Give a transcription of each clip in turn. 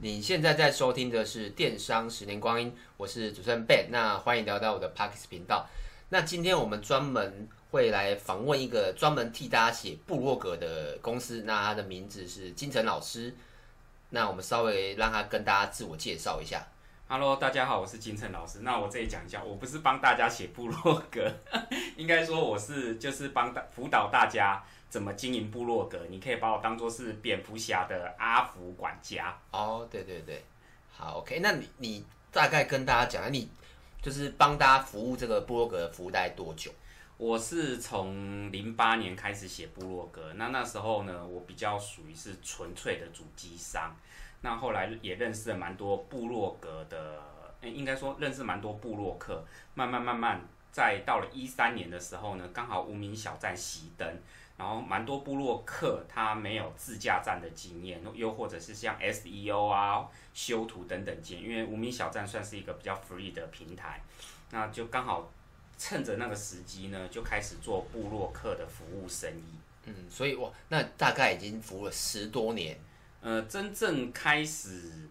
你现在在收听的是《电商十年光阴》，我是主持人 Ben，那欢迎来到我的 Parks 频道。那今天我们专门会来访问一个专门替大家写部落格的公司，那他的名字是金城老师。那我们稍微让他跟大家自我介绍一下。Hello，大家好，我是金城老师。那我这里讲一下，我不是帮大家写部落格，应该说我是就是帮大辅导大家。怎么经营部落格？你可以把我当做是蝙蝠侠的阿福管家哦。对对对，好，OK。那你你大概跟大家讲，你就是帮大家服务这个部落格的服务大概多久？我是从零八年开始写部落格，那那时候呢，我比较属于是纯粹的主机商。那后来也认识了蛮多部落格的，诶，应该说认识蛮多部落客。慢慢慢慢，在到了一三年的时候呢，刚好无名小站熄灯。然后蛮多部落客他没有自驾站的经验，又或者是像 SEO 啊、修图等等经验，因为无名小站算是一个比较 free 的平台，那就刚好趁着那个时机呢，就开始做部落客的服务生意。嗯，所以哇那大概已经服务了十多年。呃，真正开始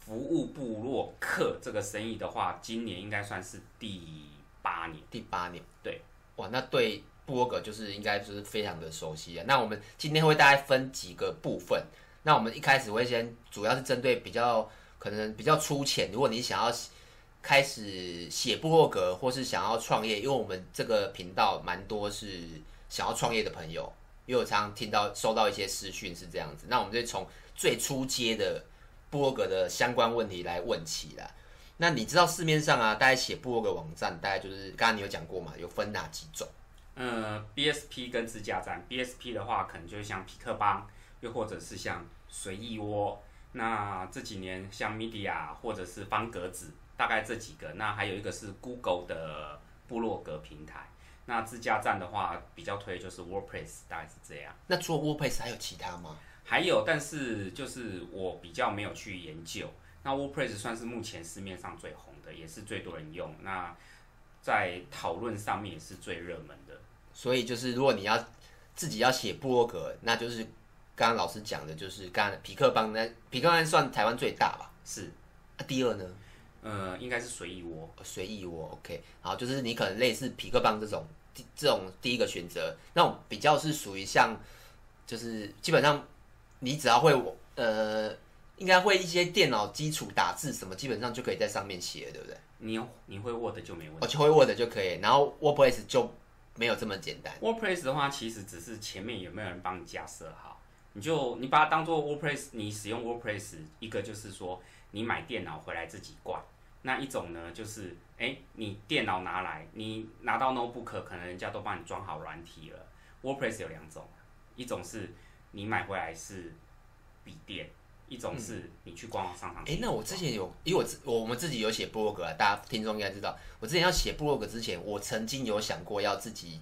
服务部落客这个生意的话，今年应该算是第八年。第八年，对，哇，那对。部落格就是应该就是非常的熟悉啊。那我们今天会大概分几个部分。那我们一开始会先主要是针对比较可能比较粗浅，如果你想要开始写部落格或是想要创业，因为我们这个频道蛮多是想要创业的朋友，因为我常常听到收到一些私讯是这样子。那我们就从最初阶的部落格的相关问题来问起啦。那你知道市面上啊，大概写部落格网站，大概就是刚刚你有讲过嘛，有分哪几种？嗯，BSP 跟自架站，BSP 的话可能就是像匹克邦，又或者是像随意窝。那这几年像 Media 或者是方格子，大概这几个。那还有一个是 Google 的部落格平台。那自架站的话，比较推就是 WordPress，大概是这样。那除了 WordPress 还有其他吗？还有，但是就是我比较没有去研究。那 WordPress 算是目前市面上最红的，也是最多人用。那在讨论上面也是最热门的。所以就是，如果你要自己要写部落格，那就是刚刚老师讲的，就是刚刚皮克邦，那皮克邦算台湾最大吧？是。啊，第二呢？呃，应该是随意窝。随意窝，OK。好，就是你可能类似皮克邦这种，这种第一个选择，那种比较是属于像，就是基本上你只要会，呃，应该会一些电脑基础打字什么，基本上就可以在上面写，对不对？你你会 Word 就没问题。我就会 Word 就可以，然后 WordPress 就。没有这么简单。WordPress 的话，其实只是前面有没有人帮你架设好，你就你把它当做 WordPress，你使用 WordPress，一个就是说你买电脑回来自己挂，那一种呢就是，哎，你电脑拿来，你拿到 Notebook，可能人家都帮你装好软体了。WordPress 有两种，一种是你买回来是笔电。一种是你去官网上上。哎、嗯，那我之前有，因为我我们自己有写部落格啊，大家听众应该知道，我之前要写部落格之前，我曾经有想过要自己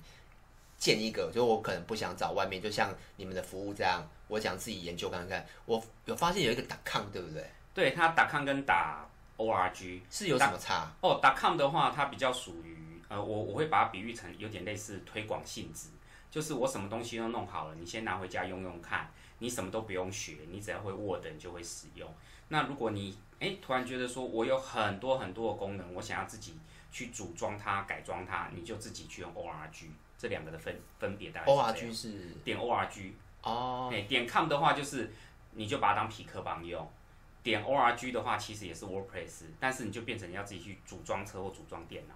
建一个，就我可能不想找外面，就像你们的服务这样，我想自己研究看看。我有发现有一个 .com 对不对？对，它 .com 跟打 .org 是有什么差？哦，.com 的话，它比较属于呃，我我会把它比喻成有点类似推广性质，就是我什么东西都弄好了，你先拿回家用用看。你什么都不用学，你只要会 Word，你就会使用。那如果你诶突然觉得说我有很多很多的功能，我想要自己去组装它、改装它，你就自己去用 ORG 这两个的分分别大概是。ORG 是点 ORG 哦，诶点 com 的话就是你就把它当匹克邦用，点 ORG 的话其实也是 WordPress，但是你就变成要自己去组装车或组装电脑。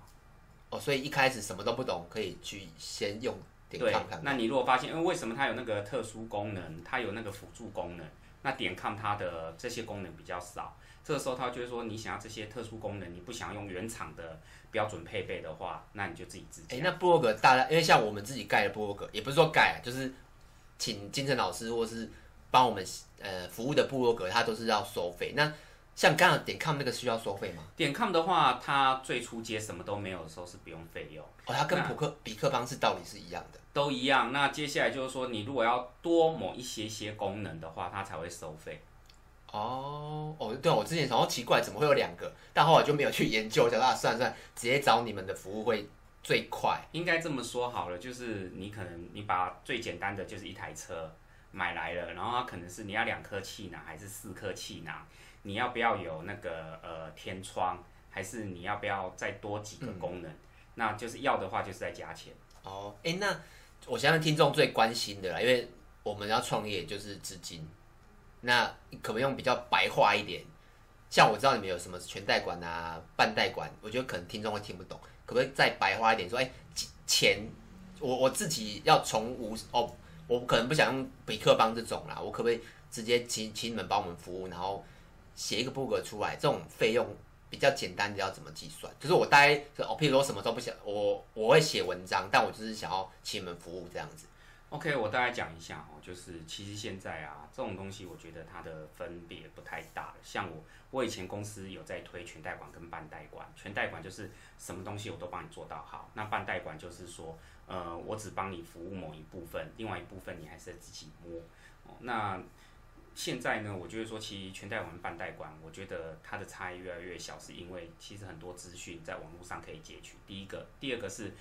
哦，所以一开始什么都不懂，可以去先用。对，那你如果发现，因为为什么它有那个特殊功能，它有那个辅助功能，那点 com 它的这些功能比较少，这个时候它就会说，你想要这些特殊功能，你不想用原厂的标准配备的话，那你就自己自己。哎，那部落格大家，因为像我们自己盖的部落格，也不是说盖，就是请金城老师或是帮我们呃服务的部落格，它都是要收费。那像刚刚点 com 那个需要收费吗？点 com 的话，它最初接什么都没有的时候是不用费用。哦，它跟普克比克邦是道理是一样的。都一样。那接下来就是说，你如果要多某一些些功能的话，它才会收费。哦哦，对，我之前想说奇怪，怎么会有两个？但后来就没有去研究，想啊，算了算了，直接找你们的服务会最快。应该这么说好了，就是你可能你把最简单的就是一台车。买来了，然后它可能是你要两颗气囊还是四颗气囊？你要不要有那个呃天窗？还是你要不要再多几个功能？嗯、那就是要的话，就是再加钱。哦，哎、欸，那我相信听众最关心的啦，因为我们要创业就是资金。那可不可以用比较白话一点？像我知道你们有什么全代管啊、半代管，我觉得可能听众会听不懂，可不可以再白话一点说？哎、欸，钱，我我自己要从无哦，我可能不想用比克邦这种啦，我可不可以直接请请你们帮我们服务，然后写一个部落格出来？这种费用比较简单的要怎么计算？就是我大概哦，譬如说什么都不想，我我会写文章，但我就是想要请你们服务这样子。OK，我大概讲一下哦，就是其实现在啊，这种东西我觉得它的分别不太大。像我，我以前公司有在推全代管跟半代管。全代管就是什么东西我都帮你做到好，那半代管就是说，呃，我只帮你服务某一部分，另外一部分你还是自己摸。哦，那现在呢，我觉得说，其实全代管、半代管，我觉得它的差异越来越小，是因为其实很多资讯在网络上可以截取。第一个，第二个是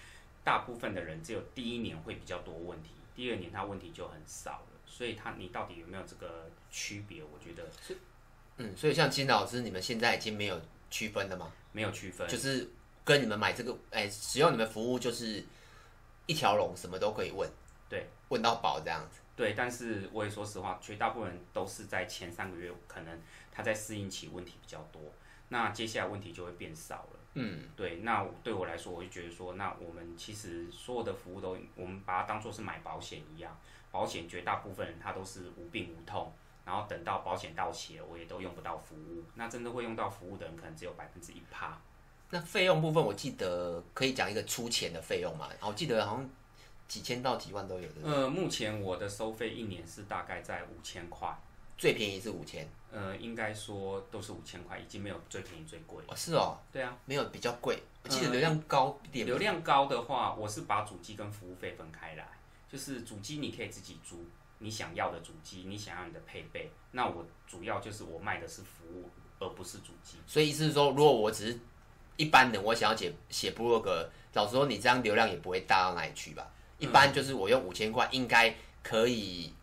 大部分的人只有第一年会比较多问题。第二年他问题就很少了，所以他你到底有没有这个区别？我觉得是，嗯，所以像金老师，你们现在已经没有区分了吗？没有区分，就是跟你们买这个，哎、欸，使用你们服务就是一条龙，什么都可以问，对，问到饱这样子。对，但是我也说实话，绝大部分人都是在前三个月，可能他在适应期问题比较多，那接下来问题就会变少了。嗯，对，那对我来说，我就觉得说，那我们其实所有的服务都，我们把它当做是买保险一样，保险绝大部分人他都是无病无痛，然后等到保险到期了，我也都用不到服务，那真的会用到服务的人，可能只有百分之一趴。那费用部分，我记得可以讲一个出钱的费用嘛？我记得好像几千到几万都有的。呃，目前我的收费一年是大概在五千块。最便宜是五千，呃，应该说都是五千块，已经没有最便宜最贵。哦，是哦，对啊，没有比较贵。我记得流量高一点。流量高的话，我是把主机跟服务费分开来，就是主机你可以自己租，你想要的主机，你想要你的配备。那我主要就是我卖的是服务，而不是主机。所以意思是说，如果我只是一般人，我想要写写部落格，老实说，你这样流量也不会大到哪里去吧？一般就是我用五千块，应该可以，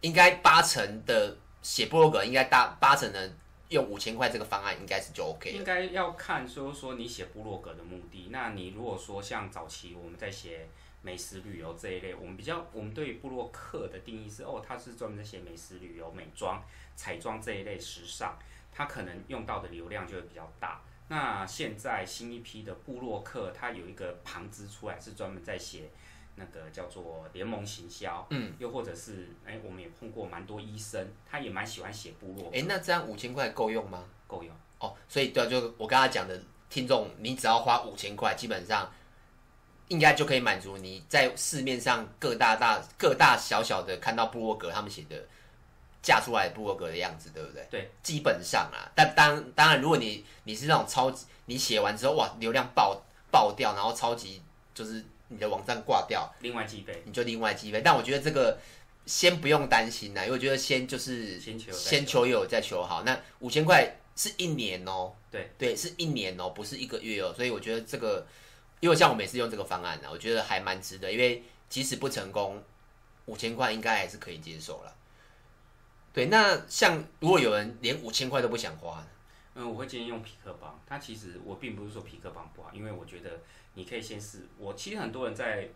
应该八成的。写部落格应该大八成的用五千块这个方案应该是就 OK。应该要看说说你写部落格的目的。那你如果说像早期我们在写美食旅游这一类，我们比较我们对部落客的定义是哦，他是专门在写美食旅游、美妆、彩妆这一类时尚，他可能用到的流量就会比较大。那现在新一批的部落客，他有一个旁支出来是专门在写。那个叫做联盟行销，嗯，又或者是，哎、欸，我们也碰过蛮多医生，他也蛮喜欢写部落。哎、欸，那这样五千块够用吗？够用。哦，所以对，就我刚才讲的，听众，你只要花五千块，基本上应该就可以满足你在市面上各大大各大小小的看到部落格他们写的架出来的部落格的样子，对不对？对，基本上啊，但当当然，如果你你是那种超级，你写完之后哇，流量爆爆掉，然后超级就是。你的网站挂掉，另外计费，你就另外计费。但我觉得这个先不用担心啦，因为我觉得先就是先求先求有再求好。那五千块是一年哦、喔，对对，是一年哦、喔，不是一个月哦、喔。所以我觉得这个，因为像我每次用这个方案呢，我觉得还蛮值得。因为即使不成功，五千块应该还是可以接受了。对，那像如果有人连五千块都不想花，嗯，我会建议用匹克邦。它其实我并不是说匹克邦不好，因为我觉得。你可以先试我，其实很多人在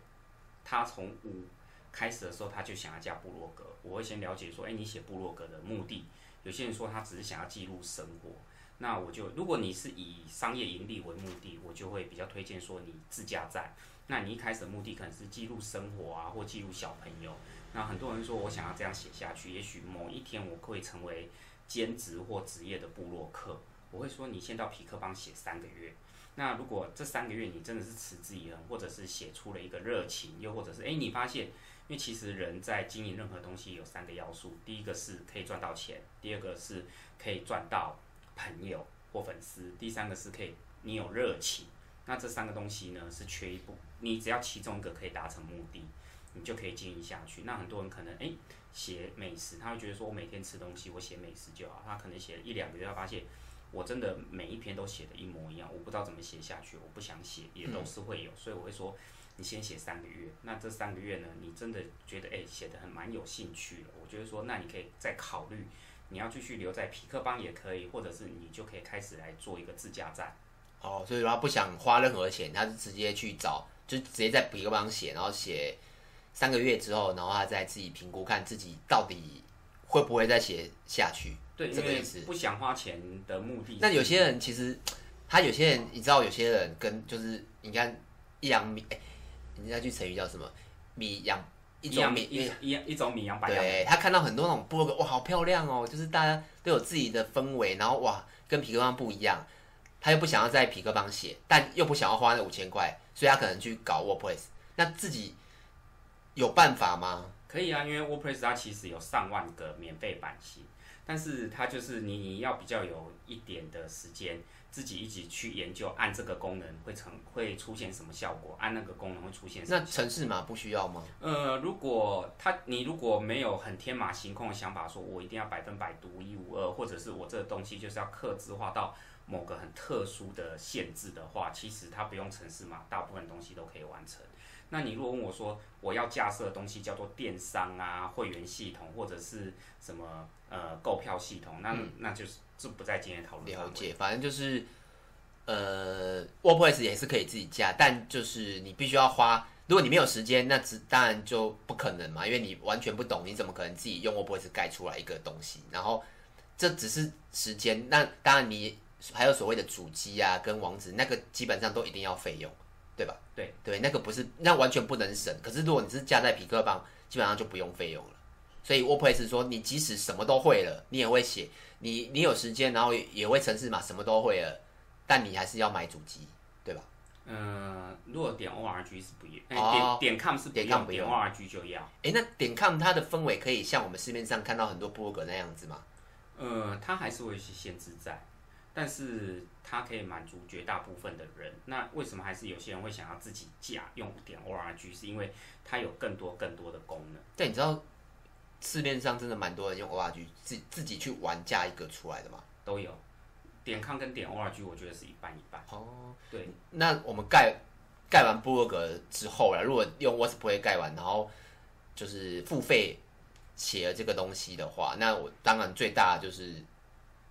他从五开始的时候，他就想要加部落格。我会先了解说，哎，你写部落格的目的。有些人说他只是想要记录生活，那我就如果你是以商业盈利为目的，我就会比较推荐说你自驾站。那你一开始的目的可能是记录生活啊，或记录小朋友。那很多人说我想要这样写下去，也许某一天我会成为兼职或职业的部落客。我会说你先到皮克邦写三个月。那如果这三个月你真的是持之以恒，或者是写出了一个热情，又或者是诶，你发现，因为其实人在经营任何东西有三个要素，第一个是可以赚到钱，第二个是可以赚到朋友或粉丝，第三个是可以你有热情。那这三个东西呢是缺一不，你只要其中一个可以达成目的，你就可以经营下去。那很多人可能诶，写美食，他会觉得说我每天吃东西，我写美食就好，他可能写了一两个月，他发现。我真的每一篇都写的一模一样，我不知道怎么写下去，我不想写，也都是会有，嗯、所以我会说，你先写三个月，那这三个月呢，你真的觉得哎写得很蛮有兴趣了，我觉得说那你可以再考虑，你要继续留在皮克邦也可以，或者是你就可以开始来做一个自驾站。哦，所以他不想花任何钱，他是直接去找，就直接在皮克邦写，然后写三个月之后，然后他再自己评估，看自己到底会不会再写下去。对，这个意思。不想花钱的目的。那有些人其实，他有些人，你知道，有些人跟就是你看一两米，哎，你那句成语叫什么？米养一种米一一一种米养百样。对，他看到很多那种部落格，哇，好漂亮哦，就是大家都有自己的氛围，然后哇，跟皮克邦不一样。他又不想要在皮克邦写，但又不想要花那五千块，所以他可能去搞 WordPress。那自己有办法吗？可以啊，因为 WordPress 它其实有上万个免费版型，但是它就是你你要比较有一点的时间，自己一起去研究，按这个功能会成会出现什么效果，按那个功能会出现什么。那城市码不需要吗？呃，如果他你如果没有很天马行空的想法，说我一定要百分百独一无二，或者是我这个东西就是要客制化到。某个很特殊的限制的话，其实它不用程式码，大部分东西都可以完成。那你如果问我说，我要架设的东西叫做电商啊、会员系统或者是什么呃购票系统，那、嗯、那就是这不在今天讨论。了解，反正就是呃，WordPress 也是可以自己架，但就是你必须要花，如果你没有时间，那只当然就不可能嘛，因为你完全不懂，你怎么可能自己用 WordPress 盖出来一个东西？然后这只是时间，那当然你。还有所谓的主机啊，跟网址，那个基本上都一定要费用，对吧？对对，那个不是，那完全不能省。可是如果你是架在皮克棒，基本上就不用费用了。所以 WordPress 说，你即使什么都会了，你也会写，你你有时间，然后也会程式嘛，什么都会了，但你还是要买主机，对吧？嗯，如果点 org 是不用，哦、点点 com 是点 com 不用，点，org 就要。哎，那点 com 它的氛围可以像我们市面上看到很多部落格那样子吗？呃，它还是会去限制在。但是它可以满足绝大部分的人。那为什么还是有些人会想要自己架用点 org？是因为它有更多更多的功能。但你知道市面上真的蛮多人用 org 自自己去玩架一个出来的吗？都有。点 com 跟点 org，我觉得是一半一半。哦，对。那我们盖盖完部落格之后了，如果用 WordPress 盖完，然后就是付费写了这个东西的话，那我当然最大的就是。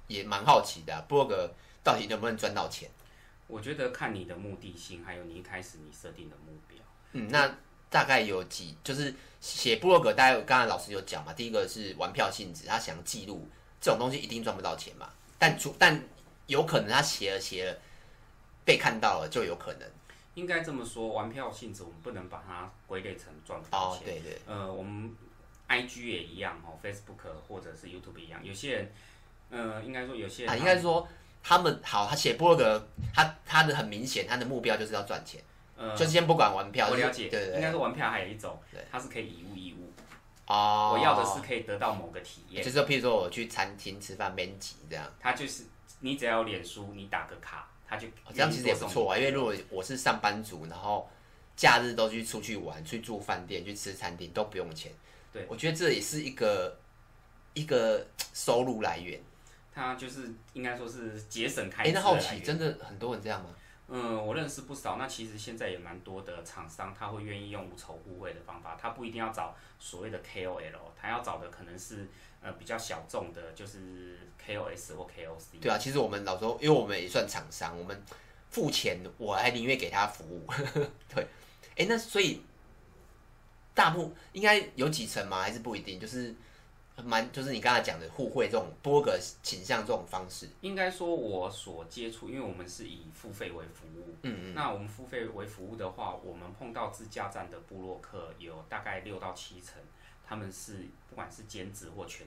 也蛮好奇的、啊，部落格到底能不能赚到钱？我觉得看你的目的性，还有你一开始你设定的目标。嗯，那大概有几，就是写部落格，大概刚才老师有讲嘛。第一个是玩票性质，他想记录这种东西一定赚不到钱嘛。但出但有可能他写了写了被看到了，就有可能。应该这么说，玩票性质我们不能把它归类成赚不到钱。哦，对对。呃，我们 IG 也一样哦，Facebook 或者是 YouTube 一样，有些人。呃，应该说有些人，啊，应该说他们好，他写部落格，他他的很明显，他的目标就是要赚钱，呃，就先不管玩票，我了解，对，应该说玩票还有一种，对，它是可以以物易物，哦，我要的是可以得到某个体验，就是譬如说我去餐厅吃饭免钱这样，他就是你只要有脸书，你打个卡，他就这样其实也不错啊，因为如果我是上班族，然后假日都去出去玩，去住饭店，去吃餐厅都不用钱，对，我觉得这也是一个一个收入来源。他就是应该说是节省开支。哎，那好奇，真的很多人这样吗？嗯，我认识不少。那其实现在也蛮多的厂商，他会愿意用无酬互惠的方法。他不一定要找所谓的 KOL，他要找的可能是呃比较小众的，就是 KOS 或 KOC。对啊，其实我们老时候，因为我们也算厂商，我们付钱，我还宁愿给他服务。对，哎，那所以大部应该有几成吗？还是不一定？就是。蛮就是你刚才讲的互惠这种部落格倾向这种方式，应该说我所接触，因为我们是以付费为服务，嗯嗯，那我们付费为服务的话，我们碰到自驾站的部落客有大概六到七成，他们是不管是兼职或全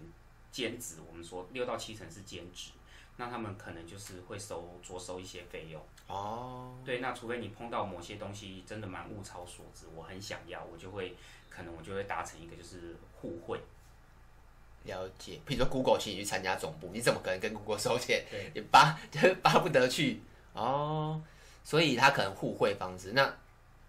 兼职，我们说六到七成是兼职，那他们可能就是会收着收一些费用。哦，对，那除非你碰到某些东西真的蛮物超所值，我很想要，我就会可能我就会达成一个就是互惠。了解，比如说 Google 请你去参加总部，你怎么可能跟 Google 收钱？对，也巴 就巴不得去哦，所以他可能互惠方式。那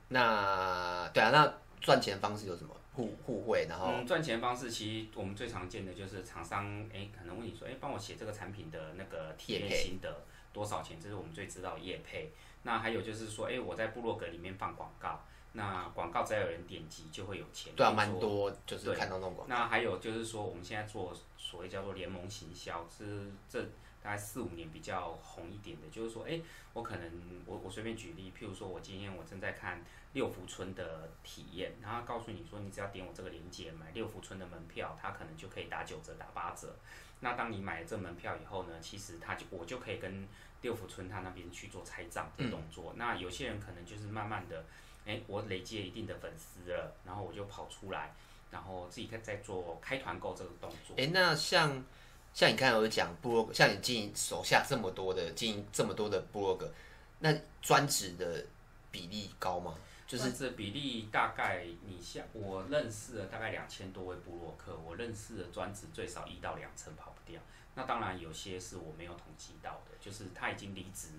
那对啊，那赚钱方式有什么？互互惠，然后嗯，赚钱方式其实我们最常见的就是厂商哎，可能问你说哎，帮我写这个产品的那个体验心得多少钱？这是我们最知道的业配。那还有就是说哎，我在部落格里面放广告。那广告只要有人点击，就会有钱。对啊，蛮多，就是看到那种广告。那还有就是说，我们现在做所谓叫做联盟行销，是这大概四五年比较红一点的，就是说，哎、欸，我可能我我随便举例，譬如说我今天我正在看六福村的体验，然后告诉你说，你只要点我这个链接买六福村的门票，它可能就可以打九折、打八折。那当你买了这门票以后呢，其实他就我就可以跟六福村他那边去做拆账的动作。嗯、那有些人可能就是慢慢的。哎，我累积了一定的粉丝了，然后我就跑出来，然后自己在在做开团购这个动作。哎，那像像你刚才有讲部落，像你经营手下这么多的经营这么多的部落格，那专职的比例高吗？就是这比例大概你像我认识了大概两千多位部落客，我认识的专职最少一到两成跑不掉。那当然有些是我没有统计到的，就是他已经离职。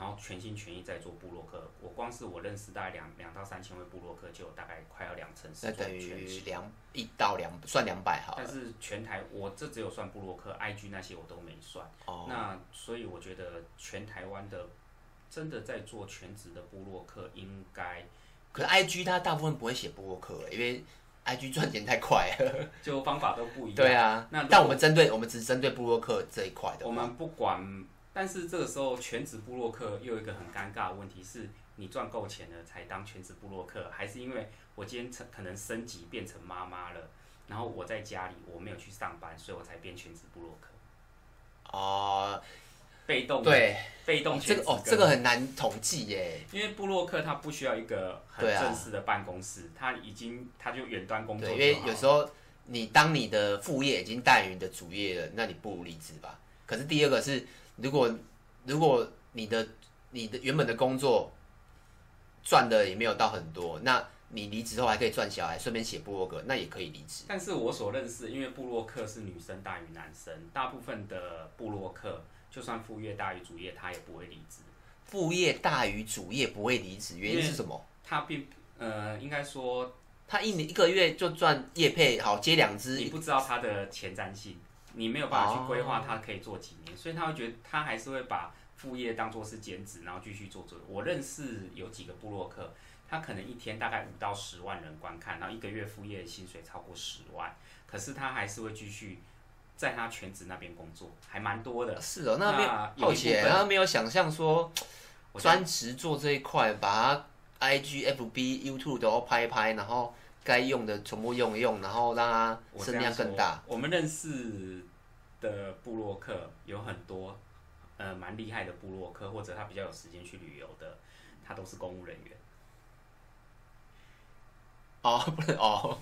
然后全心全意在做部落客，我光是我认识大概两两到三千位部落客，就有大概快要两成是做全职。于两一到两算两百好。但是全台我这只有算部落客，IG 那些我都没算。哦。那所以我觉得全台湾的真的在做全职的部落客应该，可是 IG 它大部分不会写布洛克，因为 IG 赚钱太快了，就方法都不一样。对啊。那但我们针对我们只是针对布洛克这一块的。我们不管。但是这个时候，全职部落客又有一个很尴尬的问题是：你赚够钱了才当全职部落客，还是因为我今天成可能升级变成妈妈了，然后我在家里我没有去上班，所以我才变全职部落客。哦、呃，被动对，被动这个哦，这个很难统计耶。因为部落客他不需要一个很正式的办公室，他、啊、已经他就远端工作。因为有时候你当你的副业已经大于你的主业了，那你不如离职吧。可是第二个是。如果如果你的你的原本的工作赚的也没有到很多，那你离职后还可以赚小孩，顺便写部落格，那也可以离职。但是我所认识，因为部落客是女生大于男生，大部分的部落客就算副业大于主业，他也不会离职。副业大于主业不会离职，原因是什么？他并呃，应该说他一年一个月就赚业配好接两只，你不知道他的前瞻性。你没有办法去规划他可以做几年，所以他会觉得他还是会把副业当做是兼职，然后继续做做。我认识有几个部落客，他可能一天大概五到十万人观看，然后一个月副业薪水超过十万，可是他还是会继续在他全职那边工作，还蛮多的。是哦，那边好奇，他没有想象说专职做这一块，把他 IG、FB、YouTube 都要拍一拍，然后。该用的全部用一用，然后让它声量更大。我，我们认识的部落客有很多，呃，蛮厉害的部落客，或者他比较有时间去旅游的，他都是公务人员。哦，不 是哦，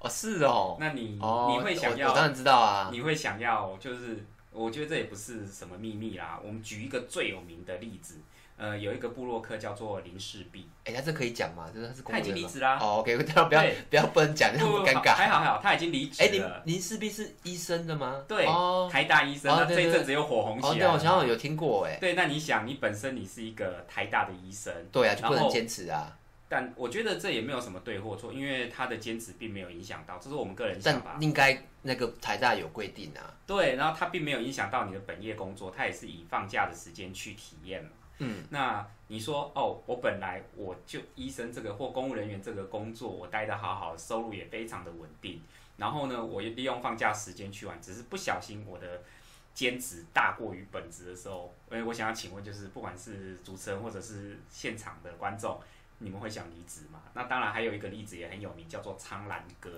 哦是哦。那你、哦、你会想要？我当然知道啊。你会想要，就是我觉得这也不是什么秘密啦。我们举一个最有名的例子。呃，有一个部落客叫做林氏璧，哎、欸，他这可以讲吗？就是他是？他已经离职啦。哦，OK，不要不要不要不能讲，那么尴尬。还好还好，他已经离职了。哎、欸，林林氏璧是医生的吗？对，哦、台大医生，哦、对对对这一阵子又火红起来。哦，对，我好像有听过哎。对，那你想，你本身你是一个台大的医生，对啊，就不能坚持啊。但我觉得这也没有什么对或错，因为他的坚持并没有影响到，这是我们个人想法。但应该那个台大有规定啊。对，然后他并没有影响到你的本业工作，他也是以放假的时间去体验嘛。嗯，那你说哦，我本来我就医生这个或公务人员这个工作，我待得好好，收入也非常的稳定。然后呢，我也利用放假时间去玩，只是不小心我的兼职大过于本职的时候，诶，我想要请问，就是不管是主持人或者是现场的观众，你们会想离职吗？那当然，还有一个例子也很有名，叫做苍蓝鸽，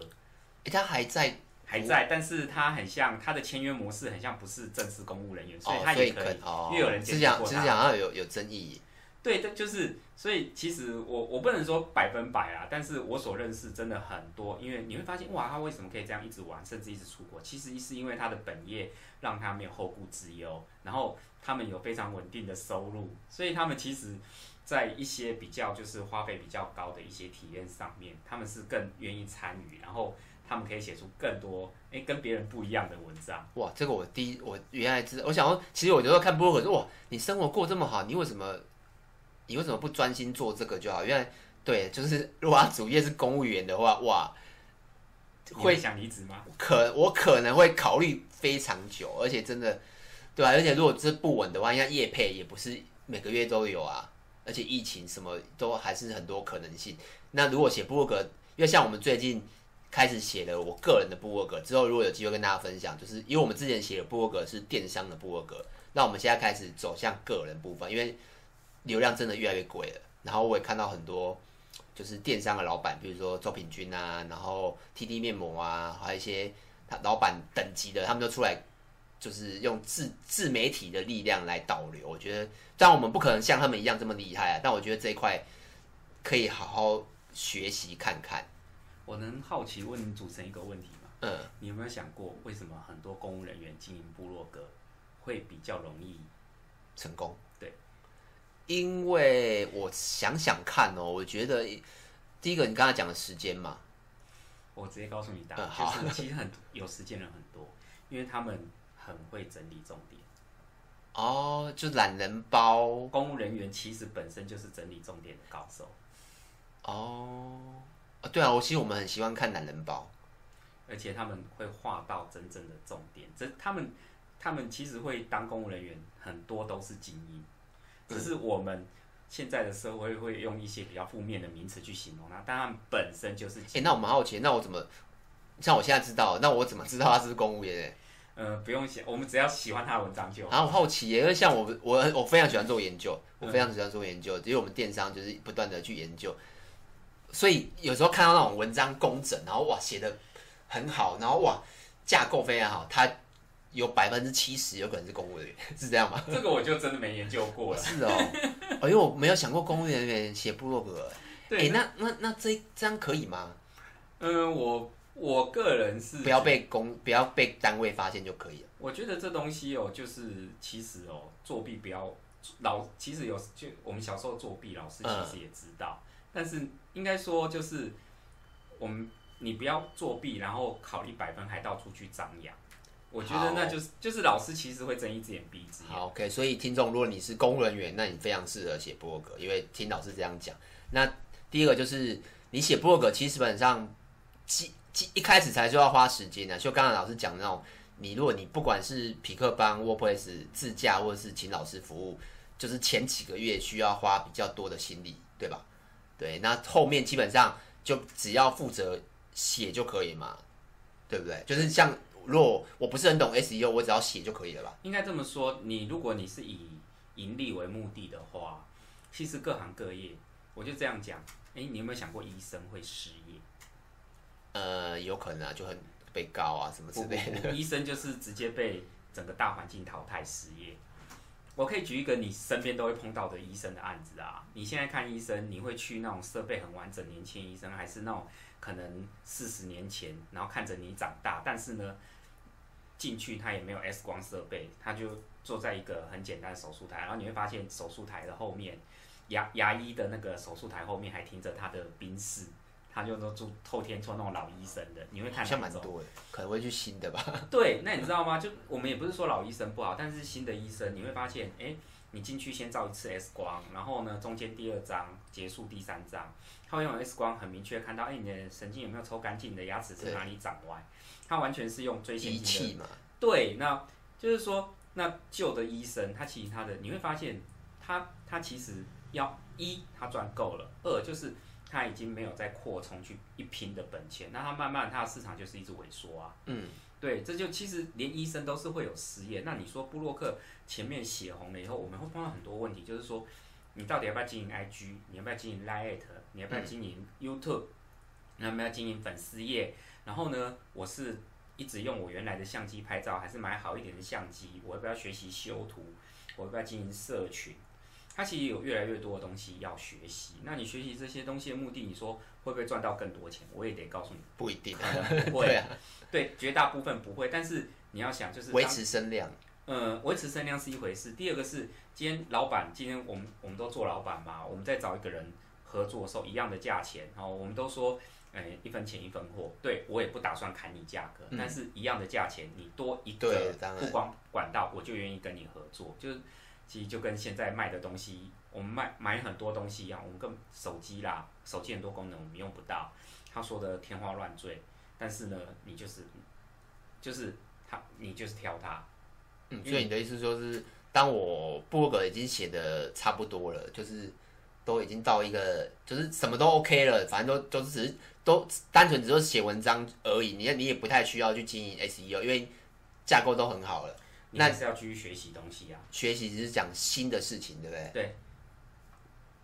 诶，他还在。还在，但是他很像他的签约模式很像不是正式公务人员，所以他也可以，哦、因为有人检举过他。只讲要有有争议。对，这就是所以其实我我不能说百分百啊，但是我所认识真的很多，因为你会发现哇，他为什么可以这样一直玩，甚至一直出国？其实是因为他的本业让他没有后顾之忧，然后他们有非常稳定的收入，所以他们其实，在一些比较就是花费比较高的一些体验上面，他们是更愿意参与，然后。他们可以写出更多诶跟别人不一样的文章。哇，这个我第一我原来知道，我想说，其实我觉得看部落格说哇，你生活过这么好，你为什么你为什么不专心做这个就好？原来对，就是如果他主业是公务员的话，哇，会想离职吗？可我可能会考虑非常久，而且真的对吧、啊？而且如果这不稳的话，应该业配也不是每个月都有啊。而且疫情什么都还是很多可能性。那如果写部落格，因为像我们最近开始写了我个人的部落格，之后如果有机会跟大家分享，就是因为我们之前写的部落格是电商的部落格，那我们现在开始走向个人部分，因为流量真的越来越贵了。然后我也看到很多就是电商的老板，比如说周品君啊，然后 TD 面膜啊，还有一些他老板等级的，他们都出来。就是用自自媒体的力量来导流，我觉得，当然我们不可能像他们一样这么厉害啊，但我觉得这一块可以好好学习看看。我能好奇问你主持人一个问题吗？嗯，你有没有想过，为什么很多公务人员经营部落格会比较容易成功？对，因为我想想看哦，我觉得第一个你刚才讲的时间嘛，我直接告诉你答案，嗯，好，就是其实很有时间人很多，因为他们。很会整理重点哦，就懒人包。公务人员其实本身就是整理重点的高手哦。对啊，我其实我们很喜欢看男人包，而且他们会画到真正的重点。这他们他们其实会当公务人员，很多都是精英，只是我们现在的社会会用一些比较负面的名词去形容他，但他们本身就是。哎，那我们好奇，那我怎么像我现在知道，那我怎么知道他是公务员？呃，不用写，我们只要喜欢他的文章就好。然后我好奇耶，因为像我，我我非常喜欢做研究，我非常喜欢做研究，因为我们电商就是不断的去研究，所以有时候看到那种文章工整，然后哇写的很好，然后哇架构非常好，它有百分之七十有可能是公务员，是这样吗？这个我就真的没研究过了。是哦，因为我没有想过公务人员写部落格。对，欸、那那那这这样可以吗？嗯、呃，我。我个人是不要被公不要被单位发现就可以了。我觉得这东西哦，就是其实哦，作弊不要老，其实有就我们小时候作弊，老师其实也知道。嗯、但是应该说就是我们你不要作弊，然后考一百分还到处去张扬。我觉得那就是就是老师其实会睁一只眼闭一只眼。好，OK。所以听众，如果你是公务人员，那你非常适合写部落格，因为听老师这样讲。那第一个就是你写部落格，其实基本上一开始才就要花时间呢，就刚才老师讲的那种，你如果你不管是匹克邦、WordPress 自驾，或者是请老师服务，就是前几个月需要花比较多的心力，对吧？对，那后面基本上就只要负责写就可以嘛，对不对？就是像如果我不是很懂 SEO，我只要写就可以了吧？应该这么说，你如果你是以盈利为目的的话，其实各行各业，我就这样讲，诶，你有没有想过医生会失业？呃，有可能啊，就很被告啊，什么之类的。不不不，医生就是直接被整个大环境淘汰失业。我可以举一个你身边都会碰到的医生的案子啊。你现在看医生，你会去那种设备很完整年轻医生，还是那种可能四十年前，然后看着你长大，但是呢，进去他也没有 X 光设备，他就坐在一个很简单的手术台，然后你会发现手术台的后面，牙牙医的那个手术台后面还停着他的宾士。他就说住透天厝那种老医生的，你会看像蛮多的，可能会去新的吧。对，那你知道吗？就我们也不是说老医生不好，但是新的医生你会发现，哎、欸，你进去先照一次 X 光，然后呢，中间第二张结束第三张，他会用 X 光很明确看到，哎、欸，你的神经有没有抽干净，你的牙齿是哪里长歪，他完全是用最先进的。对，那就是说，那旧的医生他其实他的你会发现，他他其实要一他赚够了，二就是。他已经没有再扩充去一拼的本钱，那他慢慢他的市场就是一直萎缩啊。嗯，对，这就其实连医生都是会有失业。那你说布洛克前面写红了以后，我们会碰到很多问题，就是说你到底要不要经营 IG？你要不要经营 Line？你要不要经营 YouTube？你要不要经营粉丝页？然后呢，我是一直用我原来的相机拍照，还是买好一点的相机？我要不要学习修图？我要不要经营社群？它其实有越来越多的东西要学习，那你学习这些东西的目的，你说会不会赚到更多钱？我也得告诉你，不一定，不会。对啊，对，绝大部分不会。但是你要想，就是维持声量。嗯，维持声量是一回事。第二个是，今天老板，今天我们我们都做老板嘛，我们在找一个人合作的时候，一样的价钱，然后我们都说，哎，一分钱一分货。对，我也不打算砍你价格，嗯，但是一样的价钱，你多一个曝光管道，我就愿意跟你合作，就是。其实就跟现在卖的东西，我们卖买很多东西一样，我们跟手机啦，手机很多功能我们用不到，他说的天花乱坠，但是呢，你就是，就是他，你就是挑他。嗯，所以你的意思说是，当我部落格已经写的差不多了，就是都已经到一个就是什么都 OK 了，反正都都只是都单纯只是写文章而已。你你也不太需要去经营 SEO，因为架构都很好了。那是要继续学习东西啊，学习只是讲新的事情，对不对？对，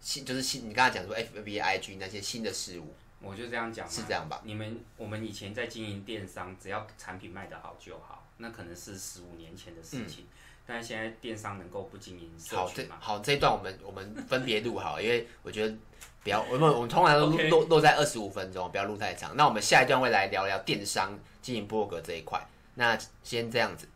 新就是新，你刚才讲说 FB、IG 那些新的事物，我就这样讲，是这样吧？你们我们以前在经营电商，只要产品卖得好就好，那可能是十五年前的事情。嗯但是现在电商能够不经营社群吗？好，这好这一段我们我们分别录好，因为我觉得不要我们我们通常都录录录在二十五分钟，不要录太长。那我们下一段会来聊聊电商经营部落格这一块。那先这样子。